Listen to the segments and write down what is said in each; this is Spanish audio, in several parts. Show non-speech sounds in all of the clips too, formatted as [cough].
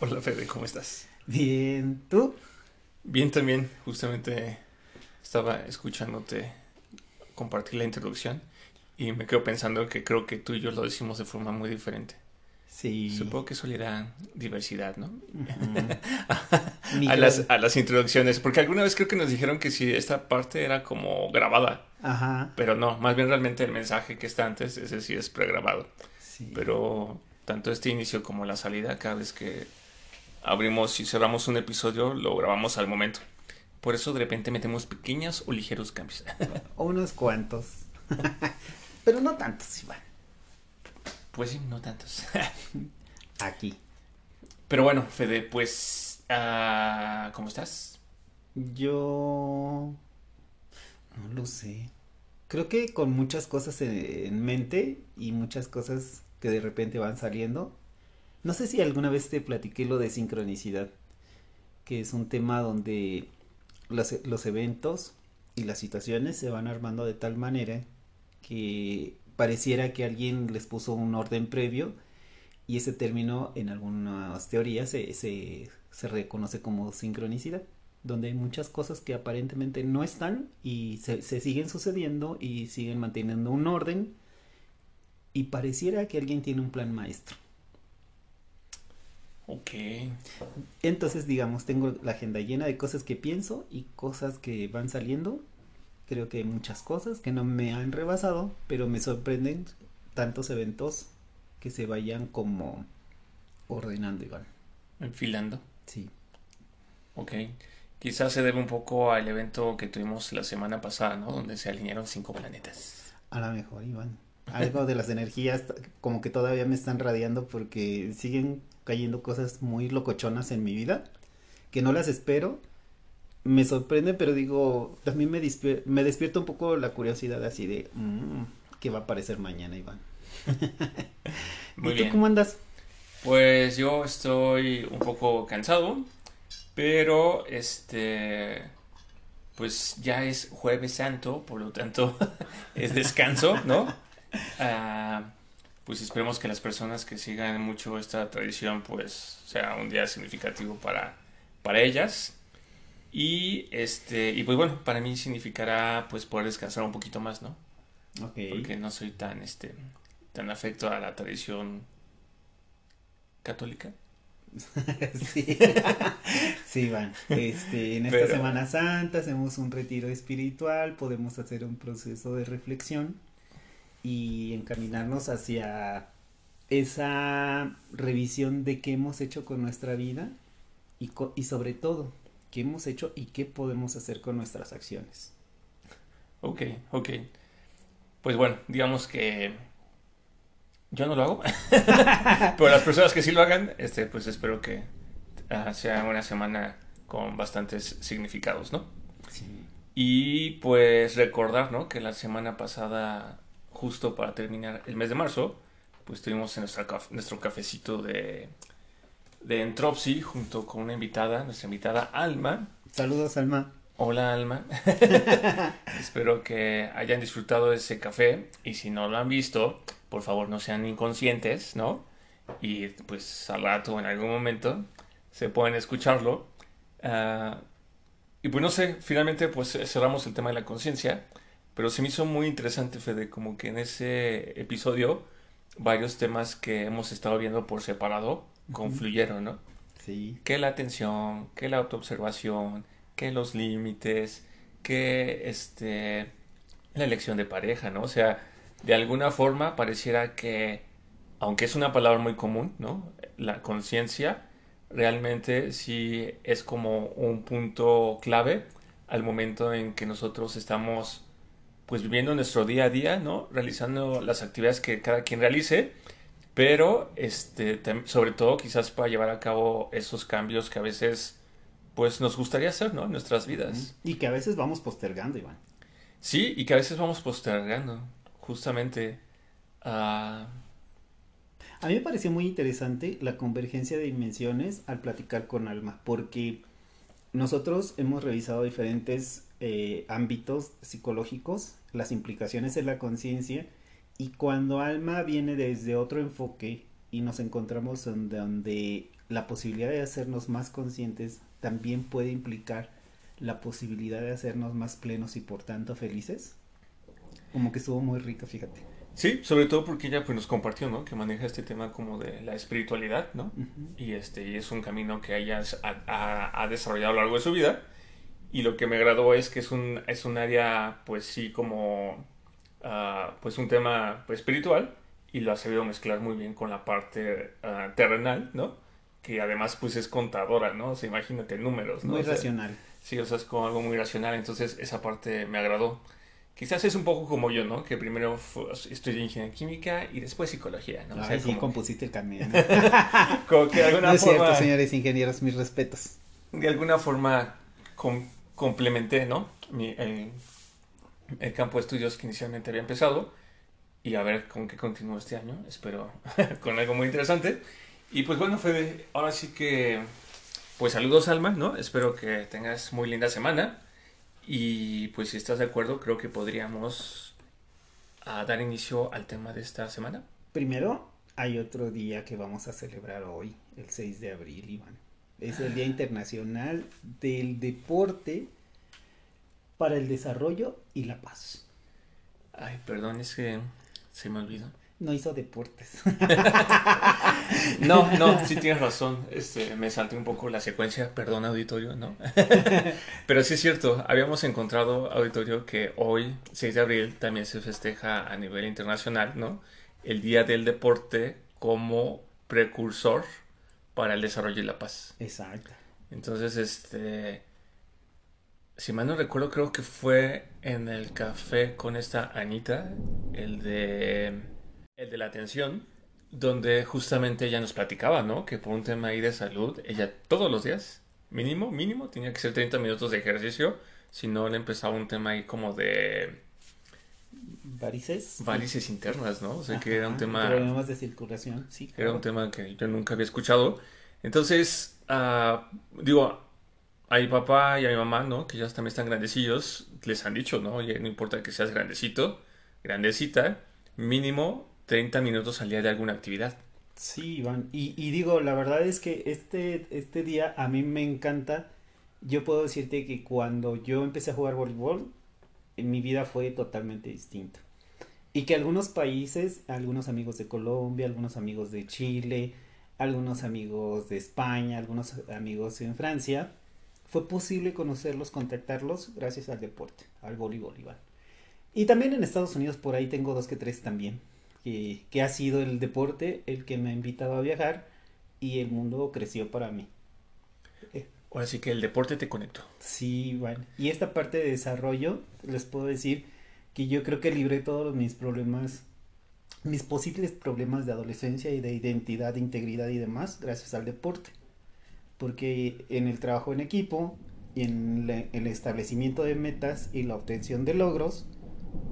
Hola Fede, ¿cómo estás? Bien, ¿tú? Bien también, justamente estaba escuchándote compartir la introducción y me quedo pensando que creo que tú y yo lo decimos de forma muy diferente. Sí. Supongo que eso le da diversidad, ¿no? Ujú. [laughs] a, las, a las introducciones, porque alguna vez creo que nos dijeron que si esta parte era como grabada, Ajá. pero no, más bien realmente el mensaje que está antes, ese sí es pregrabado. Sí. Pero tanto este inicio como la salida, cada vez que abrimos y cerramos un episodio, lo grabamos al momento. Por eso de repente metemos pequeños o ligeros cambios. [laughs] Unos cuantos. [laughs] Pero no tantos, Iván. Pues sí, no tantos. [laughs] Aquí. Pero bueno, Fede, pues, ah, ¿cómo estás? Yo... No lo sé. Creo que con muchas cosas en mente y muchas cosas que de repente van saliendo. No sé si alguna vez te platiqué lo de sincronicidad, que es un tema donde los, los eventos y las situaciones se van armando de tal manera que pareciera que alguien les puso un orden previo y ese término en algunas teorías se, se, se reconoce como sincronicidad, donde hay muchas cosas que aparentemente no están y se siguen sucediendo y siguen manteniendo un orden y pareciera que alguien tiene un plan maestro. Ok. Entonces, digamos, tengo la agenda llena de cosas que pienso y cosas que van saliendo. Creo que hay muchas cosas que no me han rebasado, pero me sorprenden tantos eventos que se vayan como ordenando, Iván. Enfilando. Sí. Ok. Quizás se debe un poco al evento que tuvimos la semana pasada, ¿no? Donde se alinearon cinco planetas. A lo mejor, Iván. Algo de las energías como que todavía me están radiando porque siguen cayendo cosas muy locochonas en mi vida que no las espero. Me sorprende, pero digo, también me, despier- me despierta un poco la curiosidad así de, mm, ¿qué va a aparecer mañana, Iván? [laughs] Muy ¿Y tú bien. cómo andas? Pues yo estoy un poco cansado, pero este, pues ya es Jueves Santo, por lo tanto [laughs] es descanso, ¿no? Ah, pues esperemos que las personas que sigan mucho esta tradición, pues sea un día significativo para, para ellas. Y este, y pues bueno, para mí significará pues poder descansar un poquito más, ¿no? Porque no soy tan este, tan afecto a la tradición católica. [laughs] sí. sí, Iván. Este, en esta Pero- Semana Santa hacemos un retiro espiritual, podemos hacer un proceso de reflexión y encaminarnos hacia esa revisión de qué hemos hecho con nuestra vida y, co- y sobre todo, qué hemos hecho y qué podemos hacer con nuestras acciones. Ok, ok. Pues bueno, digamos que yo no lo hago, [laughs] pero las personas que sí lo hagan, este, pues espero que ah, sea una semana con bastantes significados, ¿no? Sí. Y pues recordar, ¿no? Que la semana pasada, justo para terminar el mes de marzo, pues tuvimos en nuestra nuestro cafecito de, de Entropsy junto con una invitada, nuestra invitada Alma. Saludos, Alma. Hola Alma. [laughs] Espero que hayan disfrutado de ese café y si no lo han visto, por favor no sean inconscientes, ¿no? Y pues al rato en algún momento se pueden escucharlo. Ah, y pues no sé, finalmente pues cerramos el tema de la conciencia, pero se me hizo muy interesante, Fede, como que en ese episodio varios temas que hemos estado viendo por separado confluyeron, ¿no? Sí. que la atención, que la autoobservación, que los límites, que este la elección de pareja, ¿no? O sea, de alguna forma pareciera que, aunque es una palabra muy común, ¿no? La conciencia realmente sí es como un punto clave al momento en que nosotros estamos pues viviendo nuestro día a día, ¿no? Realizando las actividades que cada quien realice, pero este, sobre todo quizás para llevar a cabo esos cambios que a veces pues nos gustaría hacer, ¿no? En nuestras vidas. Y que a veces vamos postergando, Iván. Sí, y que a veces vamos postergando, justamente. a A mí me pareció muy interesante la convergencia de dimensiones al platicar con Alma, porque nosotros hemos revisado diferentes eh, ámbitos psicológicos, las implicaciones en la conciencia, y cuando Alma viene desde otro enfoque y nos encontramos en donde la posibilidad de hacernos más conscientes también puede implicar la posibilidad de hacernos más plenos y por tanto felices, como que estuvo muy rica, fíjate. Sí, sobre todo porque ella pues nos compartió, ¿no? Que maneja este tema como de la espiritualidad, ¿no? Y este y es un camino que ella ha, ha- ha desarrollado a lo largo de su vida. Y lo que me agradó es que es un, es un área, pues sí, como, ah, pues un tema pues, espiritual. Y lo ha sabido mezclar muy bien con la parte ah, terrenal, ¿no? Que además pues es contadora, ¿no? O sea, imagínate números, ¿no? Muy O sea, racional. Sí, o sea, es como algo muy racional, entonces esa parte me agradó. Quizás es un poco como yo, ¿no? Que primero estudié ingeniería química y después psicología, ¿no? O sea, sí, como, compusiste el camino. [laughs] como que de alguna No es forma, cierto, señores ingenieros, mis respetos. de alguna forma com- complementé, ¿no? El, campo de estudios que inicialmente había empezado y a ver con qué continúo este año. Espero [laughs] con algo muy interesante. Y pues bueno, Fede, ahora sí que, pues saludos Alma, ¿no? Espero que tengas muy linda semana. Y pues si estás de acuerdo, creo que podríamos dar inicio al tema de esta semana. Primero, hay otro día que vamos a celebrar hoy, el 6 de abril, Iván. Es el Día Internacional del Deporte para el Desarrollo y la Paz. Ay, perdón, es que se me olvidó. No hizo deportes. [laughs] No, no, [laughs] sí tienes razón. Este, me salté un poco la secuencia, perdón, auditorio, ¿no? [laughs] Pero sí es cierto, habíamos encontrado, auditorio, que hoy, 6 de abril, también se festeja a nivel internacional, ¿no? El Día del Deporte como precursor para el desarrollo y la paz. Exacto. Entonces, este, si mal no recuerdo, creo que fue en el café con esta Anita, el de, el de la atención, donde justamente ella nos platicaba, ¿no? Que por un tema ahí de salud, ella todos los días, mínimo, mínimo, tenía que ser 30 minutos de ejercicio, si no le empezaba un tema ahí como de Varices. varices internas, ¿no? O sea, que era un tema... Problemas de circulación, sí. Era un tema que yo nunca había escuchado. Entonces, ah, digo, a mi papá y a mi mamá, ¿no? Que ya también están grandecillos, les han dicho, ¿no? Oye, no importa que seas grandecito, grandecita, mínimo 30 minutos al día de alguna actividad. Sí, Iván. Y, y digo, la verdad es que este, este día a mí me encanta. Yo puedo decirte que cuando yo empecé a jugar voleibol, en mi vida fue totalmente distinta. Y que algunos países, algunos amigos de Colombia, algunos amigos de Chile, algunos amigos de España, algunos amigos en Francia, fue posible conocerlos, contactarlos gracias al deporte, al voleibol. Y también en Estados Unidos por ahí tengo dos que tres también que, que ha sido el deporte el que me ha invitado a viajar y el mundo creció para mí. Ahora sí que el deporte te conectó. Sí, bueno. Y esta parte de desarrollo, les puedo decir que yo creo que libré todos mis problemas, mis posibles problemas de adolescencia y de identidad, de integridad y demás, gracias al deporte. Porque en el trabajo en equipo, y en el establecimiento de metas y la obtención de logros,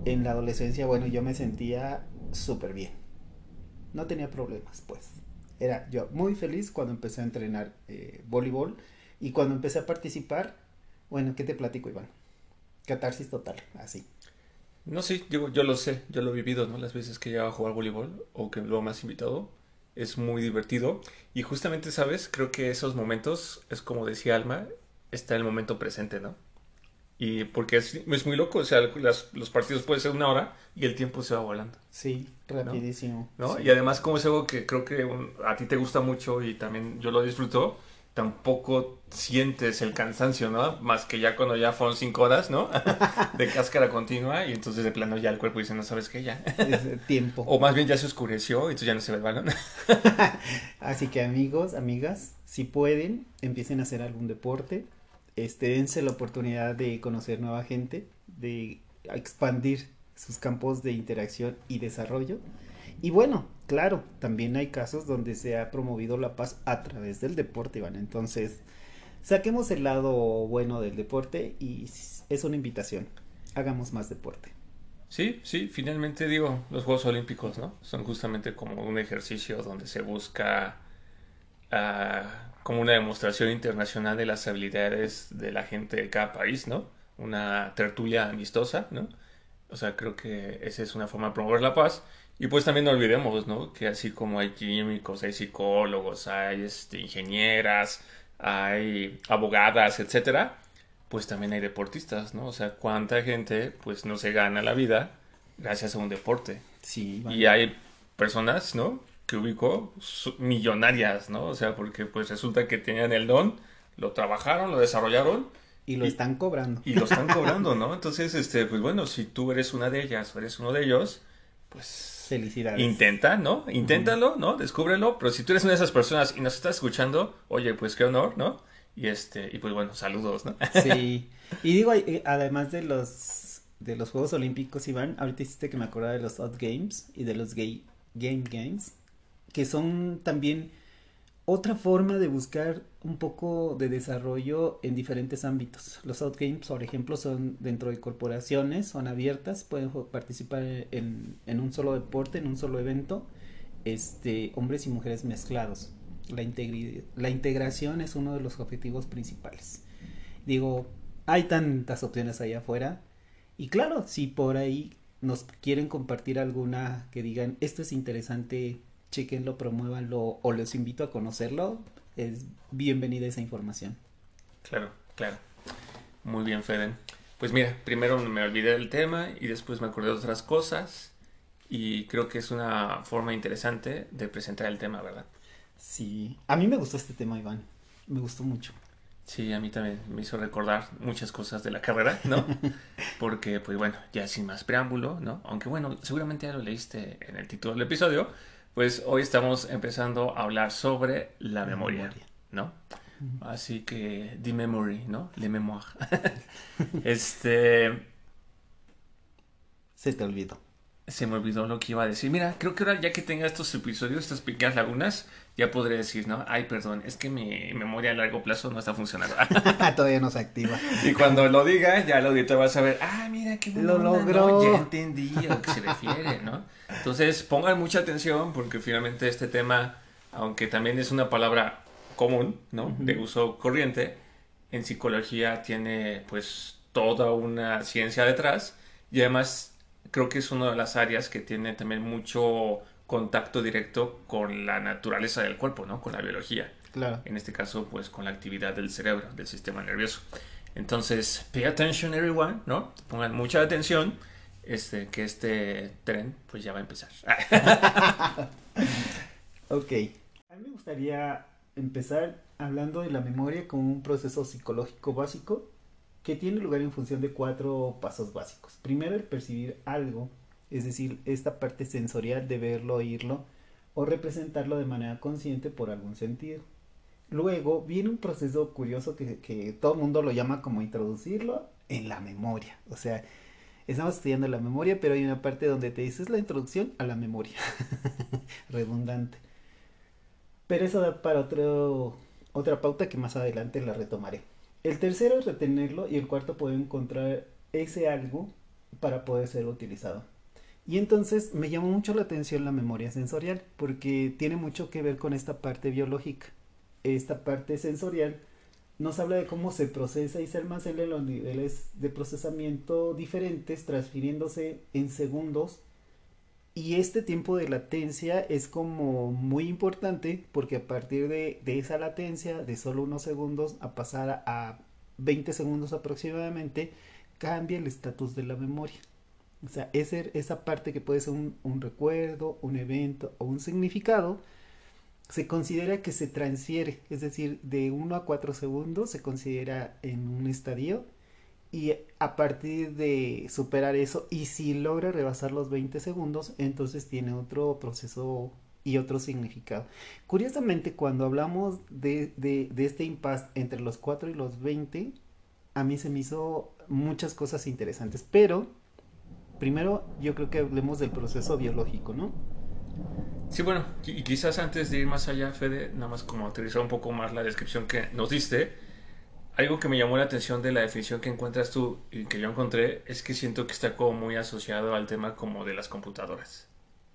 en la adolescencia, bueno, yo me sentía súper bien. No tenía problemas, pues. Era yo muy feliz cuando empecé a entrenar eh, voleibol y cuando empecé a participar, bueno, ¿qué te platico, Iván? Catarsis total, así. No, sí, yo lo sé, yo lo he vivido, ¿no? Las veces que llegaba a jugar voleibol o que luego me has invitado, es muy divertido. Y justamente, ¿sabes? Creo que esos momentos, es como decía Alma, está el momento presente, ¿no? Y porque es, es muy loco, o sea, las- los partidos pueden ser una hora y el tiempo se va volando, Sí, rapidísimo. ¿no? Sí. Y además, como es algo que creo que un- a ti te gusta mucho y también yo lo disfruto, tampoco sientes el cansancio, ¿no? Más que ya cuando ya fueron cinco horas, ¿no? [laughs] De cáscara continua y entonces de plano ya el cuerpo dice, no sabes qué, ya. Es tiempo. [laughs] O más bien ya se oscureció y entonces ya no se ve el balón. [laughs] Así que amigos, amigas, si pueden, empiecen a hacer algún deporte. Este, dense la oportunidad de conocer nueva gente, de expandir sus campos de interacción y desarrollo. Y bueno, claro, también hay casos donde se ha promovido la paz a través del deporte, Iván. Entonces, saquemos el lado bueno del deporte y es una invitación. Hagamos más deporte. Sí, sí, finalmente digo, los Juegos Olímpicos, ¿no? Son justamente como un ejercicio donde se busca ah, como una demostración internacional de las habilidades de la gente de cada país, ¿no? Una tertulia amistosa, ¿no? O sea, creo que esa es una forma de promover la paz. Y pues también no olvidemos, ¿no? Que así como hay químicos, hay psicólogos, hay este, ingenieras, hay abogadas, etcétera, pues también hay deportistas, ¿no? O sea, cuánta gente pues no se gana la vida gracias a un deporte. Sí. Y hay personas, ¿no? Que ubico millonarias, ¿no? O sea, porque pues resulta que tenían el don, lo trabajaron, lo desarrollaron. Y lo están cobrando. Y lo están cobrando, [laughs] ¿no? Entonces, este, pues bueno, si tú eres una de ellas o eres uno de ellos, pues... Felicidades. Intenta, ¿no? Inténtalo, ¿no? Descúbrelo. Pero si tú eres una de esas personas y nos estás escuchando, oye, pues qué honor, ¿no? Y este, y pues bueno, saludos, ¿no? Sí. [laughs] Y digo, eh, además de los de los Juegos Olímpicos, Iván, ahorita hiciste que me acordaba de los Odd Games y de los Gay Game Games, que son también otra forma de buscar un poco de desarrollo en diferentes ámbitos. Los Odd Games, por ejemplo, son dentro de corporaciones, son abiertas, pueden participar en, en un solo deporte, en un solo evento, este, hombres y mujeres mezclados. La, la integración es uno de los objetivos principales. Digo, hay tantas opciones allá afuera. Y claro, si por ahí nos quieren compartir alguna que digan, esto es interesante, chequenlo, promuévanlo o les invito a conocerlo, es bienvenida esa información. Claro, claro. Muy bien, Fede. Pues mira, primero me olvidé del tema y después me acordé de otras cosas y creo que es una forma interesante de presentar el tema, ¿verdad? Sí, a mí me gustó este tema, Iván. Me gustó mucho. Sí, a mí también me hizo recordar muchas cosas de la carrera, ¿no? [laughs] Porque, pues bueno, ya sin más preámbulo, ¿no? Aunque bueno, seguramente ya lo leíste en el título del episodio, pues hoy estamos empezando a hablar sobre la, memoria, ¿no? Así que, the memory, ¿no? Le mémoire. [laughs] este... Se te olvidó. Se me olvidó lo que iba a decir. Mira, creo que ahora ya que tenga estos episodios, estas pequeñas lagunas, ya podré decir, ¿no? Ay, perdón, es que mi memoria a largo plazo no está funcionando. [laughs] Todavía no se activa. Y cuando lo diga, ya el auditor va a saber, ah, mira, qué Lo logró. Ya entendí a lo que se refiere, ¿no? Entonces, pongan mucha atención porque finalmente este tema, aunque también es una palabra común, ¿no? De uso corriente, en psicología tiene, pues, toda una ciencia detrás y además creo que es una de las áreas que tiene también mucho contacto directo con la naturaleza del cuerpo, ¿no? Con la biología. Claro. En este caso, pues con la actividad del cerebro, del sistema nervioso. Entonces, pay attention everyone, ¿no? Pongan mucha atención, este, que este tren, pues ya va a empezar. [laughs] ok. A mí me gustaría empezar hablando de la memoria como un proceso psicológico básico que tiene lugar en función de cuatro pasos básicos. Primero, el percibir algo, es decir, esta parte sensorial de verlo, oírlo o representarlo de manera consciente por algún sentido. Luego viene un proceso curioso que, todo el mundo lo llama como introducirlo en la memoria. O sea, estamos estudiando la memoria, pero hay una parte donde te dices la introducción a la memoria. [laughs] Redundante. Pero eso da para otro, otra pauta que más adelante la retomaré. El tercero es retenerlo y el cuarto puede encontrar ese algo para poder ser utilizado. Y entonces me llamó mucho la atención la memoria sensorial porque tiene mucho que ver con esta parte biológica. Esta parte sensorial nos habla de cómo se procesa y se almacena en los niveles de procesamiento diferentes, transfiriéndose en segundos. Y este tiempo de latencia es como muy importante porque a partir de, de esa latencia de solo unos segundos a pasar a 20 segundos aproximadamente, cambia el estatus de la memoria. O sea, esa parte que puede ser un, un, recuerdo, un evento o un significado, se considera que se transfiere, es decir, de 1 a 4 segundos se considera en un estadio y a partir de superar eso y si logra rebasar los 20 segundos, entonces tiene otro proceso y otro significado. Curiosamente, cuando hablamos de, de, de este impasse entre los 4 y los 20, a mí se me hizo muchas cosas interesantes, pero primero yo creo que hablemos del proceso biológico, ¿no? Sí, bueno, y quizás antes de ir más allá, Fede, nada más como aterrizar un poco más la descripción que nos diste, algo que me llamó la atención de la definición que encuentras tú y que yo encontré es que siento que está como muy asociado al tema como de las computadoras.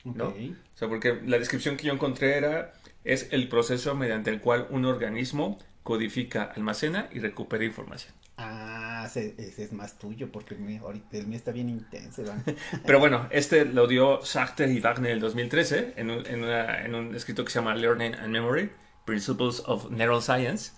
¿no? O sea, porque la descripción que yo encontré era es el proceso mediante el cual un organismo codifica, almacena y recupera información. Ah, ese, es más tuyo porque el mío, ahorita el mío está bien intenso. [laughs] Pero bueno, este lo dio Sachter y Wagner en el 2013 en un, en, en un escrito que se llama Learning and Memory, Principles of Neuroscience.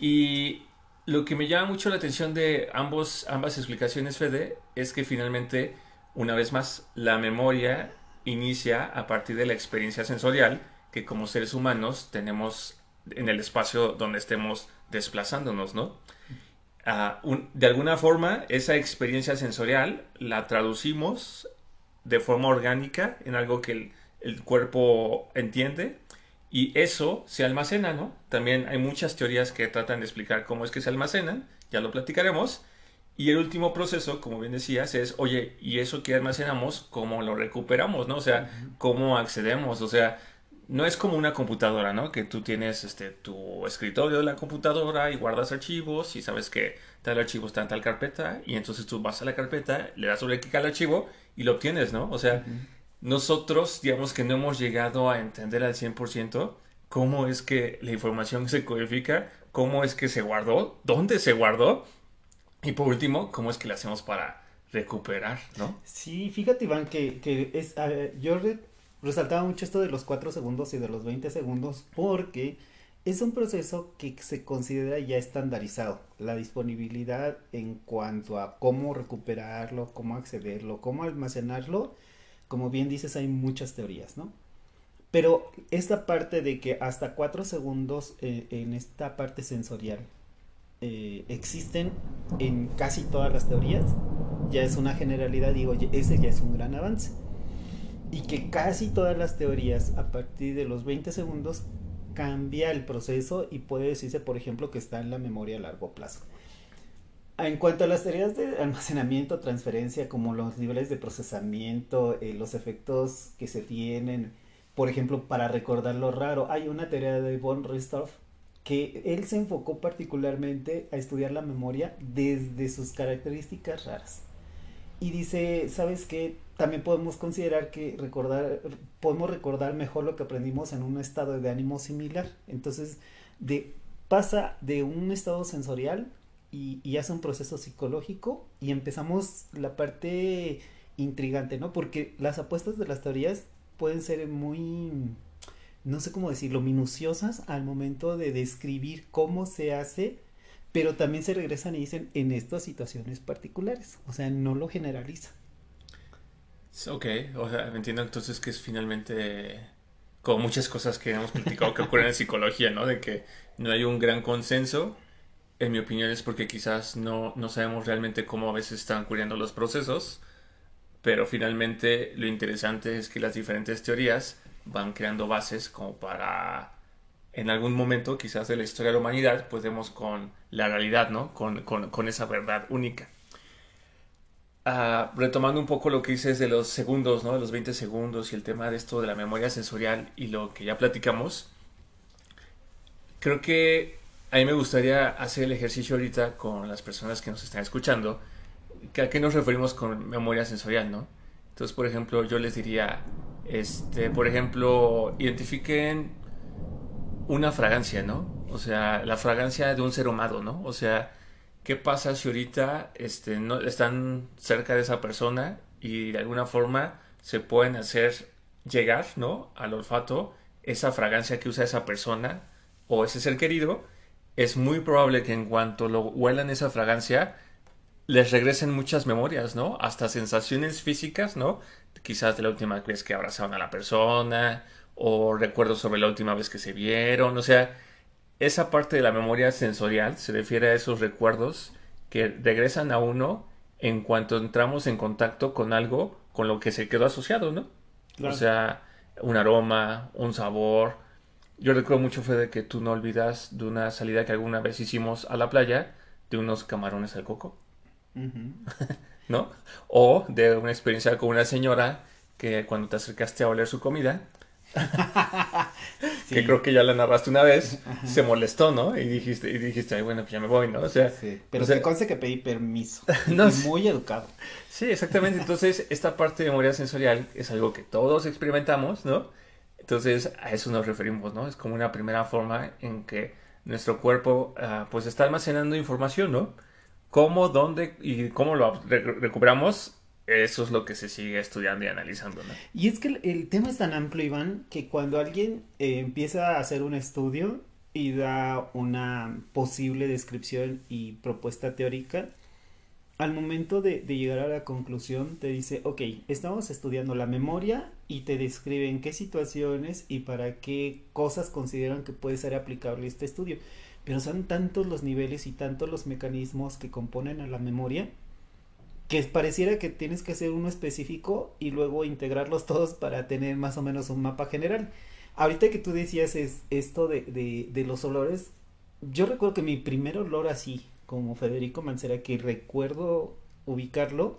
Y lo que me llama mucho la atención de ambos, ambas explicaciones, Fede, es que finalmente, una vez más, la memoria inicia a partir de la experiencia sensorial que como seres humanos tenemos en el espacio donde estemos desplazándonos, ¿no? De alguna forma, esa experiencia sensorial la traducimos de forma orgánica en algo que el, el cuerpo entiende y eso se almacena, ¿no? También hay muchas teorías que tratan de explicar cómo es que se almacenan, ya lo platicaremos. Y el último proceso, como bien decías, es, oye, ¿y eso que almacenamos, cómo lo recuperamos, ¿no? O sea, ¿cómo accedemos? O sea, no es como una computadora, ¿no? Que tú tienes este, tu escritorio de la computadora y guardas archivos y sabes que tal archivo está en tal carpeta y entonces tú vas a la carpeta, le das sobre clic al archivo y lo obtienes, ¿no? O sea, nosotros, digamos que no hemos llegado a entender al 100% cómo es que la información se codifica, cómo es que se guardó, dónde se guardó y por último, cómo es que la hacemos para recuperar, ¿no? Sí, fíjate Iván que, que es, yo resaltaba mucho esto de los 4 segundos y de los 20 segundos porque es un proceso que se considera ya estandarizado. La disponibilidad en cuanto a cómo recuperarlo, cómo accederlo, cómo almacenarlo como bien dices, hay muchas teorías, ¿no? Pero esta parte de que hasta cuatro segundos eh, en esta parte sensorial eh, existen en casi todas las teorías, ya es una generalidad, digo, ese ya es un gran avance. Y que casi todas las teorías a partir de los 20 segundos cambia el proceso y puede decirse, por ejemplo, que está en la memoria a largo plazo. En cuanto a las teorías de almacenamiento, transferencia, como los niveles de procesamiento, eh, los efectos que se tienen, por ejemplo, para recordar lo raro, hay una teoría de von Ristorff que él se enfocó particularmente a estudiar la memoria desde sus características raras. Y dice, ¿sabes qué? También podemos considerar que recordar, podemos recordar mejor lo que aprendimos en un estado de ánimo similar. Entonces, de, pasa de un estado sensorial y, hace un proceso psicológico y empezamos la parte intrigante, ¿no? Porque las apuestas de las teorías pueden ser muy, no sé cómo decirlo, minuciosas al momento de describir cómo se hace, pero también se regresan y dicen en estas situaciones particulares, o sea, no lo generaliza. Ok, o sea, entiendo entonces que es finalmente como muchas cosas que hemos platicado que ocurren en [laughs] psicología, ¿no? De que no hay un gran consenso en mi opinión es porque quizás no, no sabemos realmente cómo a veces están ocurriendo los procesos, pero finalmente lo interesante es que las diferentes teorías van creando bases como para en algún momento quizás de la historia de la humanidad podemos con la realidad, ¿no? Con, con, con esa verdad única. Uh, retomando un poco lo que dices de los segundos, ¿no? De los 20 segundos y el tema de esto de la memoria sensorial y lo que ya platicamos, creo que a mí me gustaría hacer el ejercicio ahorita con las personas que nos están escuchando. ¿A qué nos referimos con memoria sensorial, no? Entonces, por ejemplo, yo les diría, este, por ejemplo, identifiquen una fragancia, ¿no? O sea, la fragancia de un ser humano, ¿no? O sea, ¿qué pasa si ahorita este, no, están cerca de esa persona y de alguna forma se pueden hacer llegar, ¿no? Al olfato esa fragancia que usa esa persona o ese ser querido es muy probable que en cuanto lo huelan esa fragancia, les regresen muchas memorias, ¿no? Hasta sensaciones físicas, ¿no? Quizás de la última vez que abrazaron a la persona, o recuerdos sobre la última vez que se vieron, o sea, esa parte de la memoria sensorial se refiere a esos recuerdos que regresan a uno en cuanto entramos en contacto con algo con lo que se quedó asociado, ¿no? O sea, un aroma, un sabor, yo recuerdo mucho, Fede, que tú no olvidas de una salida que alguna vez hicimos a la playa de unos camarones al coco. [laughs] ¿No? O de una experiencia con una señora que cuando te acercaste a oler su comida, [laughs] que creo que ya la narraste una vez, se molestó, ¿no? Y dijiste, y dijiste, ay, bueno, pues ya me voy, ¿no? O sea, Sí, pero o sea- se conste que pedí permiso. [laughs] No y muy educado. Sí, exactamente. Entonces, esta parte de memoria sensorial es algo que todos experimentamos, ¿no? Entonces, a eso nos referimos, ¿no? Es como una primera forma en que nuestro cuerpo, ah, pues, está almacenando información, ¿no? Cómo, dónde y cómo lo re- recuperamos, eso es lo que se sigue estudiando y analizando, ¿no? Y es que el, tema es tan amplio, Iván, que cuando alguien eh, empieza a hacer un estudio y da una posible descripción y propuesta teórica, al momento de, de llegar a la conclusión te dice, ok, estamos estudiando la memoria y te describen qué situaciones y para qué cosas consideran que puede ser aplicable este estudio. Pero son tantos los niveles y tantos los mecanismos que componen a la memoria que pareciera que tienes que hacer uno específico y luego integrarlos todos para tener más o menos un mapa general. Ahorita que tú decías es esto de, de, los olores, yo recuerdo que mi primer olor así, como Federico Mancera, que recuerdo ubicarlo,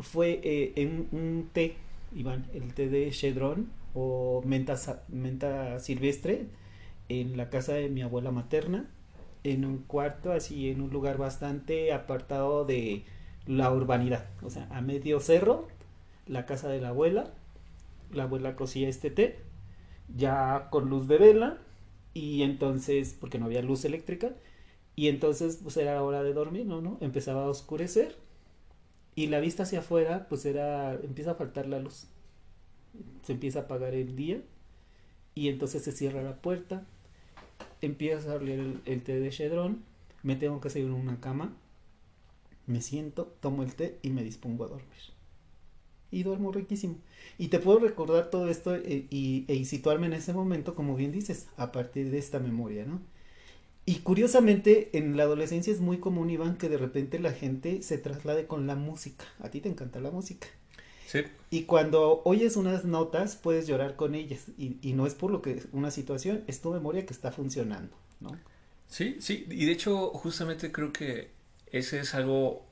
fue eh, en un té, Iván, el té de Chedrón o menta, menta silvestre en la casa de mi abuela materna, en un cuarto así, en un lugar bastante apartado de la urbanidad, o sea, a medio cerro, la casa de la abuela, la abuela cocía este té, ya con luz de vela, y entonces, porque no había luz eléctrica, y entonces pues era hora de dormir, ¿no? ¿no? Empezaba a oscurecer, y la vista hacia afuera, pues era, empieza a faltar la luz, se empieza a apagar el día, y entonces se cierra la puerta, empieza a oler el, té de chedrón, me tengo que hacer una cama, me siento, tomo el té y me dispongo a dormir. Y duermo riquísimo. Y te puedo recordar todo esto eh, y, y situarme en ese momento, como bien dices, a partir de esta memoria, ¿no? Y curiosamente, en la adolescencia es muy común, Iván, que de repente la gente se traslade con la música. A ti te encanta la música. Sí. Y cuando oyes unas notas, puedes llorar con ellas. Y, y no es por lo que una situación, es tu memoria que está funcionando, ¿no? Sí, sí, y de hecho justamente creo que ese es algo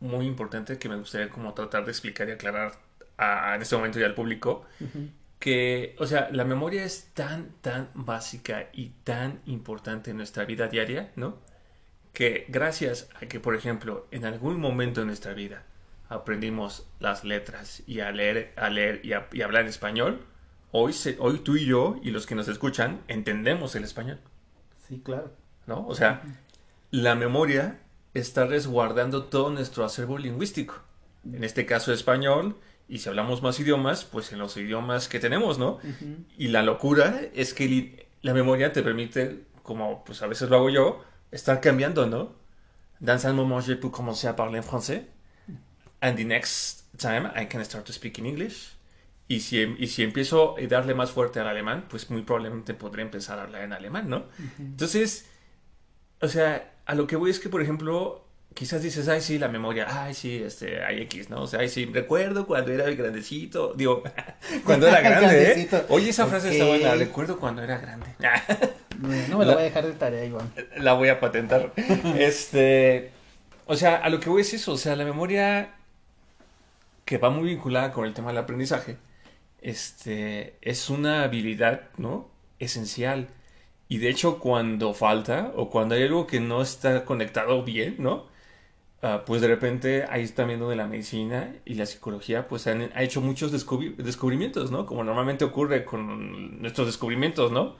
muy importante que me gustaría como tratar de explicar y aclarar a, en este momento ya al público, que, o sea, la memoria es tan, tan básica y tan importante en nuestra vida diaria, ¿no? Que gracias a que, por ejemplo, en algún momento de nuestra vida aprendimos las letras y a leer, a leer y a, y hablar español, hoy, se, hoy tú y yo y los que nos escuchan entendemos el español. Sí, claro. ¿no? O sea, la memoria está resguardando todo nuestro acervo lingüístico. En este caso español, y si hablamos más idiomas, pues en los idiomas que tenemos, ¿no? Ujú. Y la locura es que la memoria te permite, como pues a veces lo hago yo, estar cambiando, ¿no? Dans un moment, je peux commencer à parler en français. And the next time, I can start to speak in English. Y si, y si empiezo a darle más fuerte al alemán, pues muy probablemente podré empezar a hablar en alemán, ¿no? Entonces, o sea, a lo que voy es que, por ejemplo, quizás dices, ay, sí, la memoria, ay, sí, este, hay X, ¿no? O sea, ay, sí, recuerdo cuando era grandecito, digo, [laughs] cuando era [laughs] grande, ¿eh? Oye, esa frase está Ok. buena, recuerdo cuando era grande. [laughs] No me lo voy a dejar de tarea, Iván. la voy a patentar. Este, o sea, a lo que voy es eso, o sea, la memoria que va muy vinculada con el tema del aprendizaje, este, es una habilidad, ¿no? Esencial. Y de hecho, cuando falta o cuando hay algo que no está conectado bien, ¿no? Ah, pues de repente ahí también donde la medicina y la psicología pues han ha hecho muchos descubri- descubrimientos, ¿no? Como normalmente ocurre con nuestros descubrimientos, ¿no?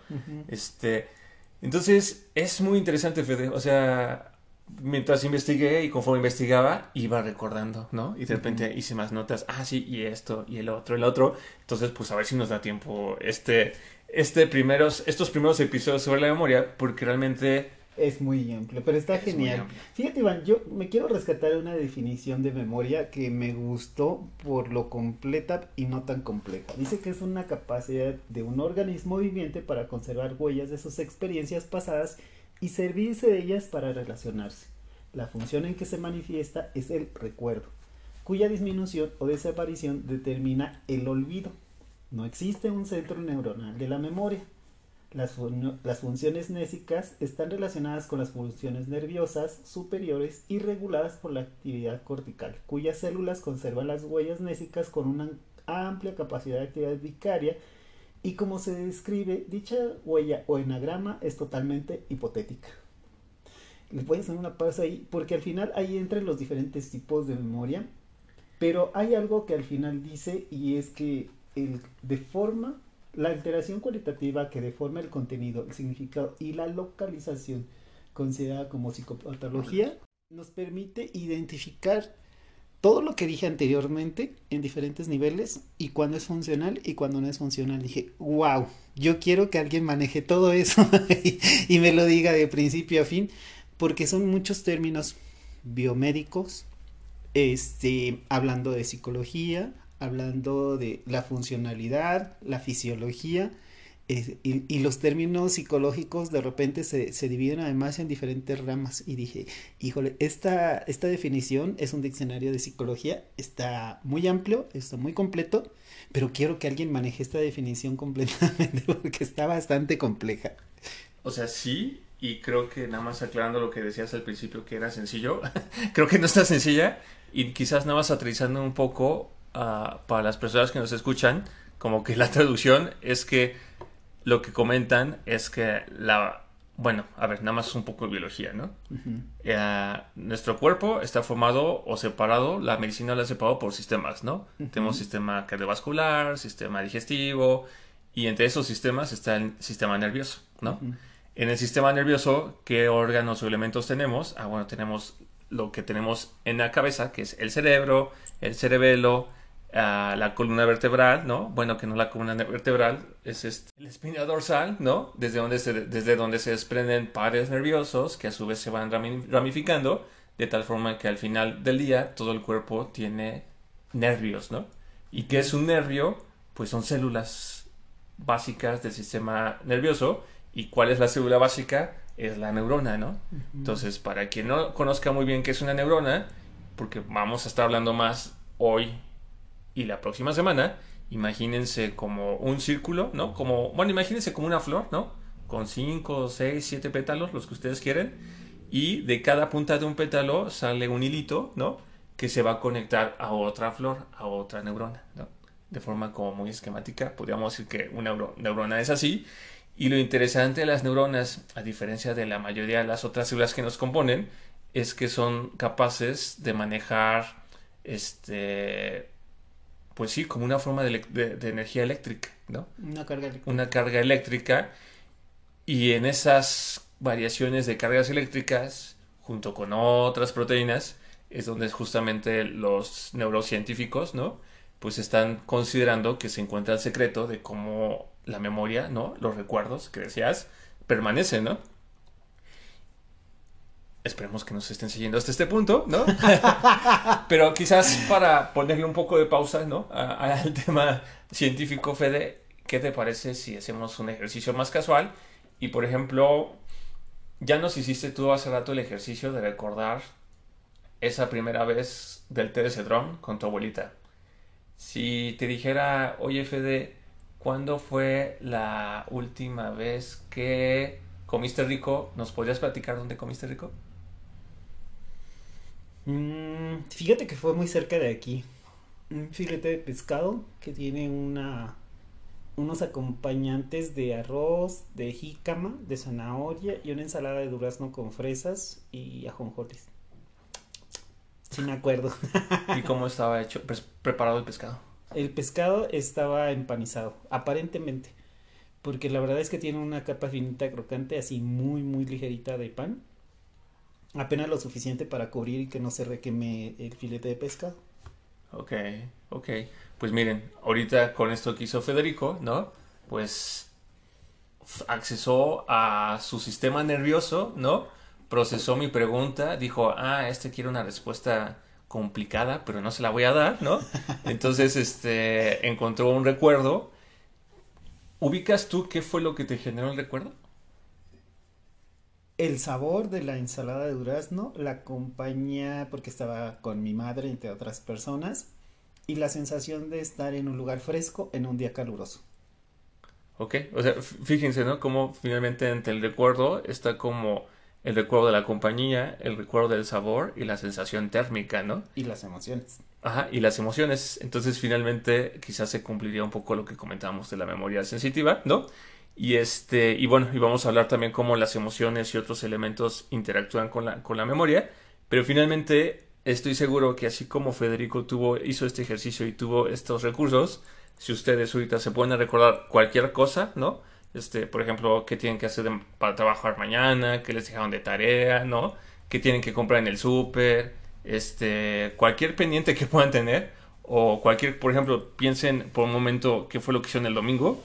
Este, entonces es muy interesante, Fede. O sea, mientras investigué y conforme investigaba, iba recordando, ¿no? Y de repente hice más notas. Ah, sí, y esto, y el otro, el otro. Entonces, pues a ver si nos da tiempo este, este primeros, estos primeros episodios sobre la memoria, porque realmente Es muy amplio, pero está Es genial. Fíjate, Iván, yo me quiero rescatar una definición de memoria que me gustó por lo completa y no tan compleja. Dice que es una capacidad de un organismo viviente para conservar huellas de sus experiencias pasadas y servirse de ellas para relacionarse. La función en que se manifiesta es el recuerdo, cuya disminución o desaparición determina el olvido. No existe un centro neuronal de la memoria. Las, fun- las funciones nésicas están relacionadas con las funciones nerviosas superiores y reguladas por la actividad cortical, cuyas células conservan las huellas nésicas con un an- amplia capacidad de actividad vicaria y como se describe, dicha huella o enagrama es totalmente hipotética. Le a hacer una pausa ahí porque al final ahí entran los diferentes tipos de memoria, pero hay algo que al final dice y es que el deforma la alteración cualitativa que deforma el contenido, el significado y la localización considerada como psicopatología nos permite identificar todo lo que dije anteriormente en diferentes niveles y cuando es funcional y cuando no es funcional. Dije, wow, yo quiero que alguien maneje todo eso [laughs] y, me lo diga de principio a fin, porque son muchos términos biomédicos, este, hablando de psicología, hablando de la funcionalidad, la fisiología, y, los términos psicológicos de repente se, se, dividen además en diferentes ramas y dije, híjole, esta, esta definición es un diccionario de psicología, está muy amplio, está muy completo, pero quiero que alguien maneje esta definición [laughs] completamente porque está bastante compleja. O sea, sí, y creo que nada más aclarando lo que decías al principio que era sencillo, [laughs] creo que no está sencilla y quizás nada más aterrizando un poco uh, para las personas que nos escuchan, como que la [laughs] traducción es que lo que comentan es que la... Bueno, a ver, nada más un poco de biología, ¿no? Eh, nuestro cuerpo está formado o separado, la medicina la ha separado por sistemas, ¿no? Tenemos sistema cardiovascular, sistema digestivo, y entre esos sistemas está el sistema nervioso, ¿no? En el sistema nervioso, ¿qué órganos o elementos tenemos? Ah, bueno, tenemos lo que tenemos en la cabeza, que es el cerebro, el cerebelo, la columna vertebral, ¿no? Bueno, que no la columna vertebral, es este, la espina dorsal, ¿no? Desde donde, se, desde donde se desprenden pares nerviosos que a su vez se van ramificando, de tal forma que al final del día todo el cuerpo tiene nervios, ¿no? ¿Y qué es un nervio? Pues son células básicas del sistema nervioso. ¿Y cuál es la célula básica? Es la neurona, ¿no? Entonces, para quien no conozca muy bien qué es una neurona, porque vamos a estar hablando más hoy y la próxima semana, imagínense como un círculo, ¿no? Como, bueno, imagínense como una flor, ¿no? Con 5, 6, 7 pétalos, los que ustedes quieren. Y de cada punta de un pétalo sale un hilito, ¿no? Que se va a conectar a otra flor, a otra neurona, ¿no? De forma como muy esquemática, podríamos decir que una neurona es así. Y lo interesante de las neuronas, a diferencia de la mayoría de las otras células que nos componen, es que son capaces de manejar este pues sí, como una forma de, energía eléctrica, ¿no? Una carga eléctrica. Una carga eléctrica. Y en esas variaciones de cargas eléctricas, junto con otras proteínas, es donde justamente los neurocientíficos, ¿no? Pues están considerando que se encuentra el secreto de cómo la memoria, ¿no? Los recuerdos que decías, permanecen, ¿no? Esperemos que nos estén siguiendo hasta este punto, ¿no? [laughs] Pero quizás para ponerle un poco de pausa, ¿no? al tema científico, Fede, ¿qué te parece si hacemos un ejercicio más casual? Y por ejemplo, ya nos hiciste tú hace rato el ejercicio de recordar esa primera vez del té de con tu abuelita. Si te dijera, oye Fede, ¿cuándo fue la última vez que comiste rico? ¿Nos podrías platicar dónde comiste rico? Mm, fíjate que fue muy cerca de aquí. Un filete de pescado que tiene una unos acompañantes de arroz, de jícama, de zanahoria y una ensalada de durazno con fresas y ajonjoles. Sí me acuerdo. [laughs] ¿Y cómo estaba hecho, preparado el pescado? El pescado estaba empanizado, aparentemente, porque la verdad es que tiene una capa finita crocante así muy muy ligerita de pan apenas lo suficiente para cubrir y que no se requeme el filete de pescado. Ok, ok. Pues miren, ahorita con esto que hizo Federico, ¿no? Pues accesó a su sistema nervioso, ¿no? Procesó mi pregunta, dijo, ah, este quiere una respuesta complicada, pero no se la voy a dar, ¿no? [laughs] Entonces, este, encontró un recuerdo. ¿Ubicas tú qué fue lo que te generó el recuerdo? El sabor de la ensalada de durazno la acompaña porque estaba con mi madre, entre otras personas, y la sensación de estar en un lugar fresco en un día caluroso. Ok, o sea, fíjense, ¿no? Como finalmente entre el recuerdo está como el recuerdo de la compañía, el recuerdo del sabor y la sensación térmica, ¿no? Y las emociones. Ajá, y las emociones. Entonces, finalmente, quizás se cumpliría un poco lo que comentábamos de la memoria sensitiva, ¿no? Y este, y bueno, y vamos a hablar también cómo las emociones y otros elementos interactúan con la, con la memoria. Pero finalmente, estoy seguro que así como Federico tuvo, hizo este ejercicio y tuvo estos recursos, si ustedes ahorita se pueden recordar cualquier cosa, ¿no? Este, por ejemplo, qué tienen que hacer para trabajar mañana, qué les dejaron de tarea, ¿no? Qué tienen que comprar en el súper, este, cualquier pendiente que puedan tener, o cualquier, por ejemplo, piensen por un momento qué fue lo que hicieron el domingo,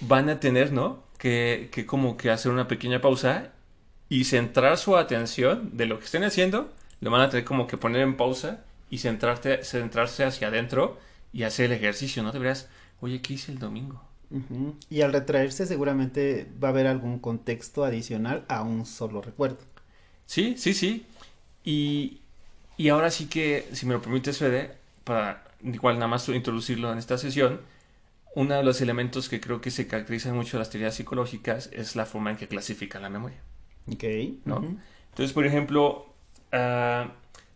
van a tener, ¿no? Que, que como que hacer una pequeña pausa y centrar su atención de lo que estén haciendo, lo van a tener como que poner en pausa y centrarte, centrarse hacia adentro y hacer el ejercicio, ¿no? Deberías, oye, ¿qué hice el domingo? Y al retraerse seguramente va a haber algún contexto adicional a un solo recuerdo. Sí, sí, sí. Y, y ahora sí que, si me lo permites, Fede, para igual nada más introducirlo en esta sesión, uno de los elementos que creo que se caracterizan mucho las teorías psicológicas es la forma en que clasifican la memoria. Ok. ¿no? Entonces, por ejemplo, ah,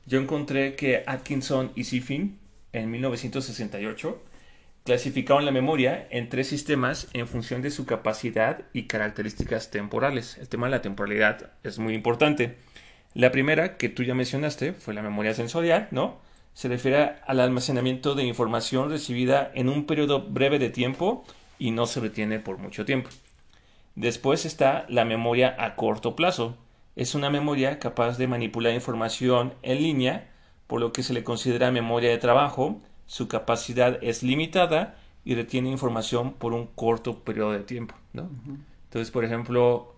yo encontré que Atkinson y Siffin en 1968 clasificaron la memoria en tres sistemas en función de su capacidad y características temporales. El tema de la temporalidad es muy importante. La primera, que tú ya mencionaste, fue la memoria sensorial, ¿no? Se refiere al almacenamiento de información recibida en un periodo breve de tiempo y no se retiene por mucho tiempo. Después está la memoria a corto plazo. Es una memoria capaz de manipular información en línea, por lo que se le considera memoria de trabajo su capacidad es limitada y retiene información por un corto periodo de tiempo, ¿no? Entonces, por ejemplo,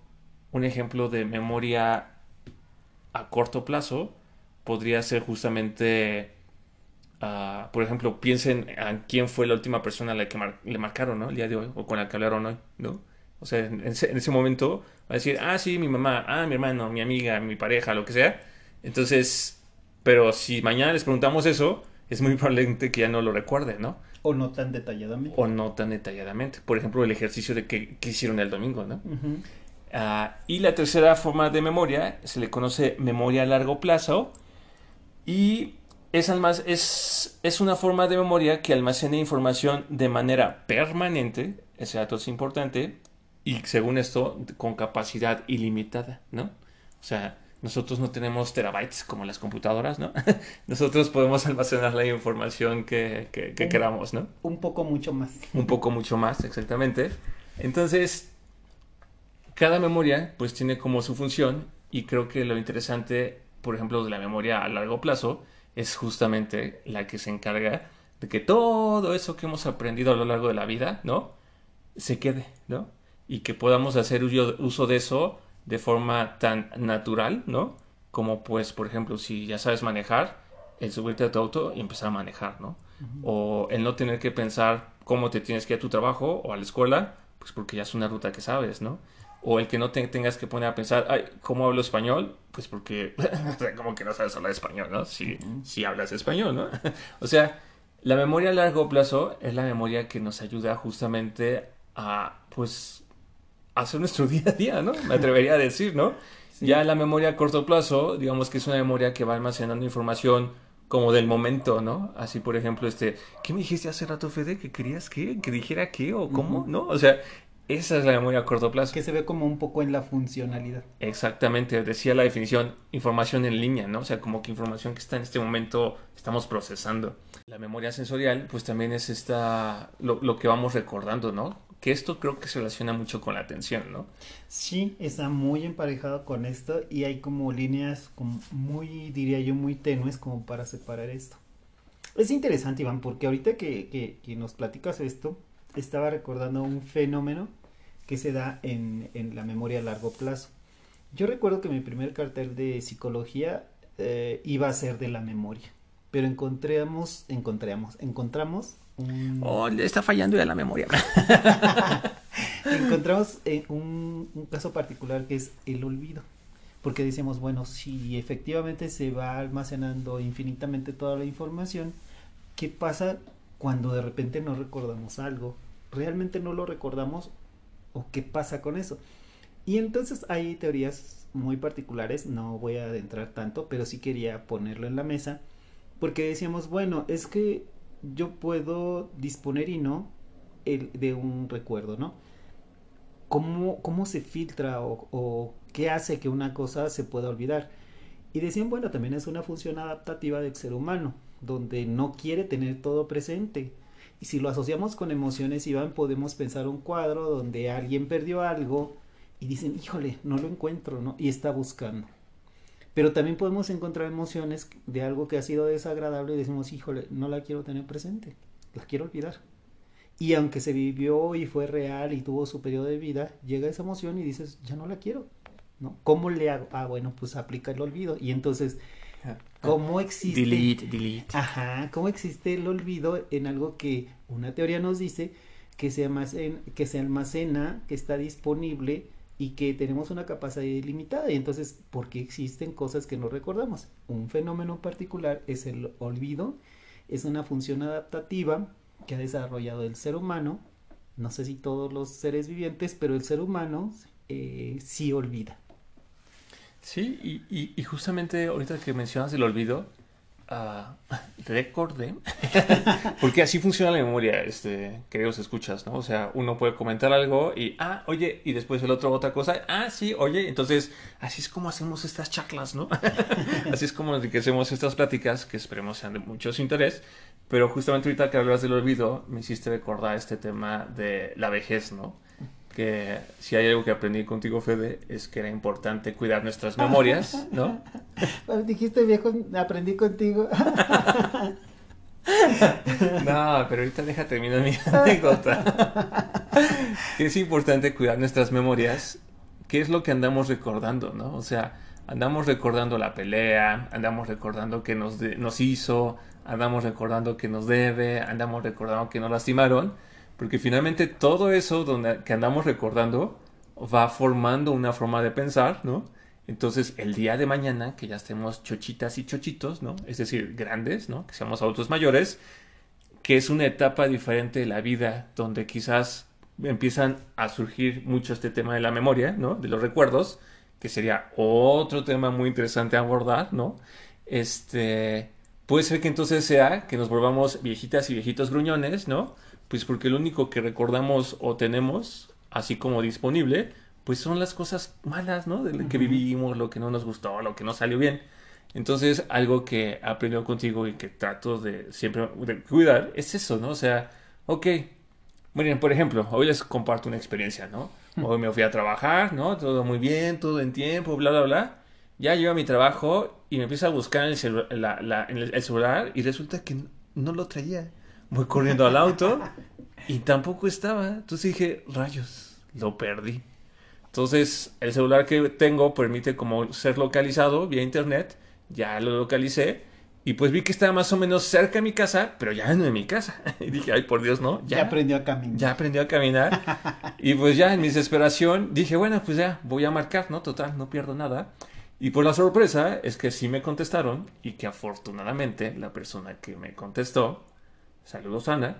un ejemplo de memoria a corto plazo podría ser justamente, ah, por ejemplo, piensen en quién fue la última persona a la que le marcaron, ¿no? El día de hoy, o con la que hablaron hoy, ¿no? O sea, en ese, en ese momento va a decir, ah, sí, mi mamá, ah, mi hermano, mi amiga, mi pareja, lo que sea. Entonces, pero si mañana les preguntamos eso, es muy probable que ya no lo recuerde, ¿no? O no tan detalladamente. O no tan detalladamente. Por ejemplo, el ejercicio de que, hicieron el domingo, ¿no? Ah, y la tercera forma de memoria se le conoce memoria a largo plazo y es, es, es una forma de memoria que almacena información de manera permanente, ese dato es importante, y según esto, con capacidad ilimitada, ¿no? O sea, nosotros no tenemos terabytes como las computadoras, ¿no? [laughs] Nosotros podemos almacenar la información que, queramos, ¿no? Un poco mucho más. Un poco mucho más, exactamente. Entonces, cada memoria pues tiene como su función y creo que lo interesante, por ejemplo, de la memoria a largo plazo es justamente la que se encarga de que todo eso que hemos aprendido a lo largo de la vida, ¿no? Se quede, ¿no? Y que podamos hacer uso de eso de forma tan natural, ¿no? Como pues, por ejemplo, si ya sabes manejar, el subirte a tu auto y empezar a manejar, ¿no? O el no tener que pensar cómo te tienes que ir a tu trabajo o a la escuela, pues porque ya es una ruta que sabes, ¿no? O el que no te tengas que poner a pensar, ay, ¿cómo hablo español? Pues porque, [laughs] como que no sabes hablar español, ¿no? Si, si hablas español, ¿no? [laughs] o sea, la memoria a largo plazo es la memoria que nos ayuda justamente a, pues, hacer nuestro [laughs] día a día, ¿no? Me atrevería a decir, ¿no? Ya la memoria a corto plazo, digamos que es una memoria que va almacenando información como del momento, ¿no? Así, por ejemplo, este, ¿qué me dijiste hace rato, Fede? ¿Que querías qué? ¿Que dijera qué? ¿O cómo? ¿No? O sea, esa es la memoria a corto plazo. Que se ve como un poco en la funcionalidad. Exactamente, decía la definición, información en línea, ¿no? O sea, como que información que está en este momento estamos procesando. La memoria sensorial, pues también es esta, lo, lo que vamos recordando, ¿no? que esto creo que se relaciona mucho con la atención, ¿no? Sí, está muy emparejado con esto y hay como líneas como muy, diría yo, muy tenues como para separar esto. Es interesante, Iván, porque ahorita que, nos platicas esto, estaba recordando un fenómeno que se da en, la memoria a largo plazo. Yo recuerdo que mi primer cartel de psicología eh, iba a ser de la memoria, pero encontramos, encontramos, encontramos Oh, le está fallando ya la memoria. [laughs] Encontramos eh, un, caso particular que es el olvido. Porque decimos, bueno, si efectivamente se va almacenando infinitamente toda la información, ¿qué pasa cuando de repente no recordamos algo? ¿Realmente no lo recordamos? ¿O qué pasa con eso? Y entonces hay teorías muy particulares, no voy a adentrar tanto, pero sí quería ponerlo en la mesa porque decíamos, bueno, es que yo puedo disponer y no el, de un recuerdo, ¿no? ¿Cómo, cómo se filtra o, o qué hace que una cosa se pueda olvidar? Y decían, bueno, también es una función adaptativa del ser humano, donde no quiere tener todo presente. Y si lo asociamos con emociones, Iván, podemos pensar un cuadro donde alguien perdió algo y dicen, híjole, no lo encuentro, ¿no? Y está buscando. Pero también podemos encontrar emociones de algo que ha sido desagradable y decimos, híjole, no la quiero tener presente, la quiero olvidar. Y aunque se vivió y fue real y tuvo su periodo de vida, llega esa emoción y dices, ya no la quiero, ¿no? ¿Cómo le hago? Ah, bueno, pues aplica el olvido. Y entonces, ¿cómo existe? Delete, delete. Ajá, ¿cómo existe el olvido en algo que una teoría nos dice que se almacena, que, se almacena, que está disponible y que tenemos una capacidad ilimitada? Y entonces, ¿por qué existen cosas que no recordamos? Un fenómeno particular es el olvido, es una función adaptativa que ha desarrollado el ser humano, no sé si todos los seres vivientes, pero el ser humano eh, sí olvida. Sí, y, y, justamente ahorita que mencionas el olvido, uh, [laughs] recordé, [laughs] porque así funciona la memoria, este, queridos escuchas, ¿no? O sea, uno puede comentar algo y, ah, oye, y después el otro otra cosa, ah, sí, oye, entonces, así es como hacemos estas charlas, ¿no? [laughs] así es como enriquecemos estas pláticas, que esperemos sean de mucho interés, pero justamente ahorita que hablas del olvido, me hiciste recordar este tema de la vejez, ¿no? Que si hay algo que aprendí contigo, Fede, es que era importante cuidar nuestras [laughs] memorias, ¿no? Dijiste viejo, aprendí contigo. [laughs] No, pero ahorita deja terminar mi [laughs] anécdota. es importante cuidar nuestras memorias. ¿Qué es lo que andamos recordando, no? O sea, andamos recordando la pelea, andamos recordando que nos, nos hizo, andamos recordando que nos debe, andamos recordando que nos lastimaron porque finalmente todo eso donde, que andamos recordando va formando una forma de pensar, ¿no? Entonces, el día de mañana, que ya estemos chochitas y chochitos, ¿no? Es decir, grandes, ¿no? Que seamos adultos mayores, que es una etapa diferente de la vida, donde quizás empiezan a surgir mucho este tema de la memoria, ¿no? De los recuerdos, que sería otro tema muy interesante a abordar, ¿no? Este, puede ser que entonces sea que nos volvamos viejitas y viejitos gruñones, ¿no? Pues porque lo único que recordamos o tenemos, así como disponible, pues son las cosas malas, ¿no? De lo que vivimos, lo que no nos gustó, lo que no salió bien. Entonces, algo que aprendido contigo y que trato de siempre de cuidar es eso, ¿no? O sea, ok, miren, por ejemplo, hoy les comparto una experiencia, ¿no? Hoy me fui a trabajar, ¿no? Todo muy bien, todo en tiempo, bla, bla, bla. Ya llego a mi trabajo y me empiezo a buscar en el, la, la, en el celular y resulta que no lo traía voy corriendo al auto y tampoco estaba. Entonces dije, rayos, lo perdí. Entonces, el celular que tengo permite como ser localizado vía internet. Ya lo localicé. Y pues vi que estaba más o menos cerca de mi casa, pero ya no en mi casa. [laughs] Y dije, ay, por Dios, no. Ya, ya aprendió a caminar. Ya aprendió a caminar. y pues ya en mi desesperación dije, bueno, pues ya voy a marcar, ¿no? Total, no pierdo nada. Y por la sorpresa es que sí me contestaron y que afortunadamente la persona que me contestó saludos Ana,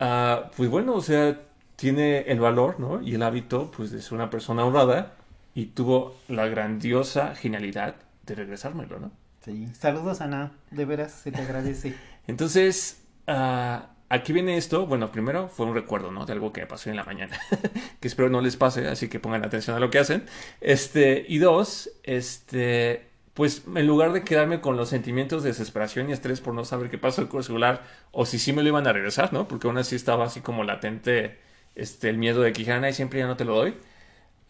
uh, pues bueno, o sea, tiene el valor, ¿no? Y el hábito, pues, de ser una persona honrada y tuvo la grandiosa genialidad de regresármelo, ¿no? Sí, saludos Ana, de veras se te agradece. [laughs] Entonces, uh, aquí viene esto, bueno, primero fue un recuerdo, ¿no? De algo que pasó en la mañana, [laughs] que espero no les pase, así que pongan atención a lo que hacen. Este, y dos, este, pues en lugar de quedarme con los sentimientos de desesperación y estrés por no saber qué pasó con el celular o si sí me lo iban a regresar, ¿no? Porque aún así estaba así como latente este, el miedo de que y siempre ya no te lo doy.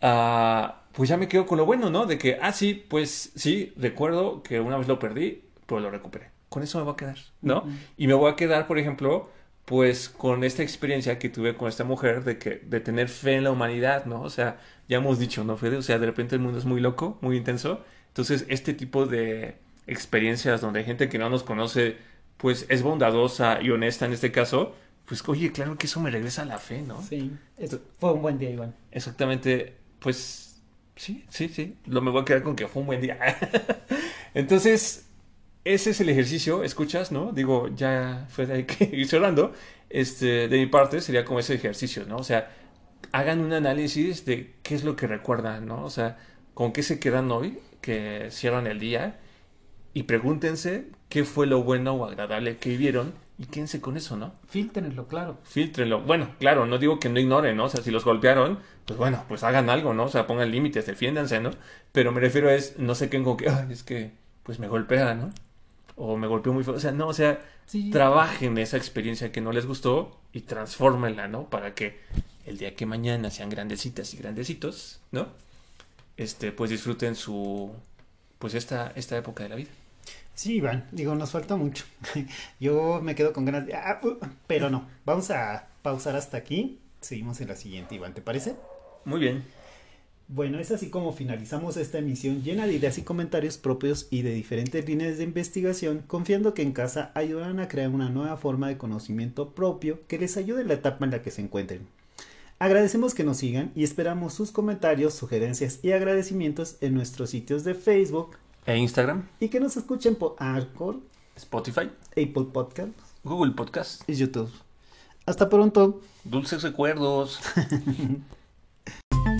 Uh, pues ya me quedo con lo bueno, ¿no? De que, ah, sí, pues sí, recuerdo que una vez lo perdí, pero lo recuperé. Con eso me voy a quedar, ¿no? Uh -huh. Y me voy a quedar, por ejemplo, pues con esta experiencia que tuve con esta mujer de que de tener fe en la humanidad, ¿no? O sea, ya hemos dicho, ¿no, Fede? O sea, de repente el mundo es muy loco, muy intenso entonces, este tipo de experiencias donde hay gente que no nos conoce, pues es bondadosa y honesta en este caso, pues oye, claro que eso me regresa a la fe, ¿no? Sí, eso fue un buen día, Iván. Exactamente, pues sí, sí, sí, lo me voy a quedar con que fue un buen día. [laughs] Entonces, ese es el ejercicio, escuchas, ¿no? Digo, ya fue de ahí que [laughs] ir cerrando. Este, de mi parte sería como ese ejercicio, ¿no? O sea, hagan un análisis de qué es lo que recuerdan, ¿no? O sea, con qué se quedan hoy que cierran el día y pregúntense qué fue lo bueno o agradable que vivieron y quédense con eso, ¿no? Filtrenlo, claro. Filtrenlo. Bueno, claro, no digo que no ignoren, ¿no? O sea, si los golpearon, pues bueno, pues hagan algo, ¿no? O sea, pongan límites, defiéndanse, ¿no? Pero me refiero a es, no sé qué con que, ay, es que, pues me golpea, ¿no? O me golpeó muy feo. O sea, no, o sea, Sí. trabajen esa experiencia que no les gustó y transfórmenla, ¿no? Para que el día que mañana sean grandecitas y grandecitos, ¿no? Este, pues disfruten su, pues esta, esta época de la vida. Sí, Iván, digo, nos falta mucho. [laughs] Yo me quedo con ganas de... ah, uh, pero no, vamos a pausar hasta aquí. Seguimos en la siguiente, Iván, ¿te parece? Muy bien. Bueno, es así como finalizamos esta emisión llena de ideas y comentarios propios y de diferentes líneas de investigación, confiando que en casa ayudarán a crear una nueva forma de conocimiento propio que les ayude en la etapa en la que se encuentren. Agradecemos que nos sigan y esperamos sus comentarios, sugerencias y agradecimientos en nuestros sitios de Facebook E Instagram, y que nos escuchen por Anchor, Spotify, Apple Podcast Google Podcast. y YouTube. Hasta pronto. Dulces recuerdos. [laughs]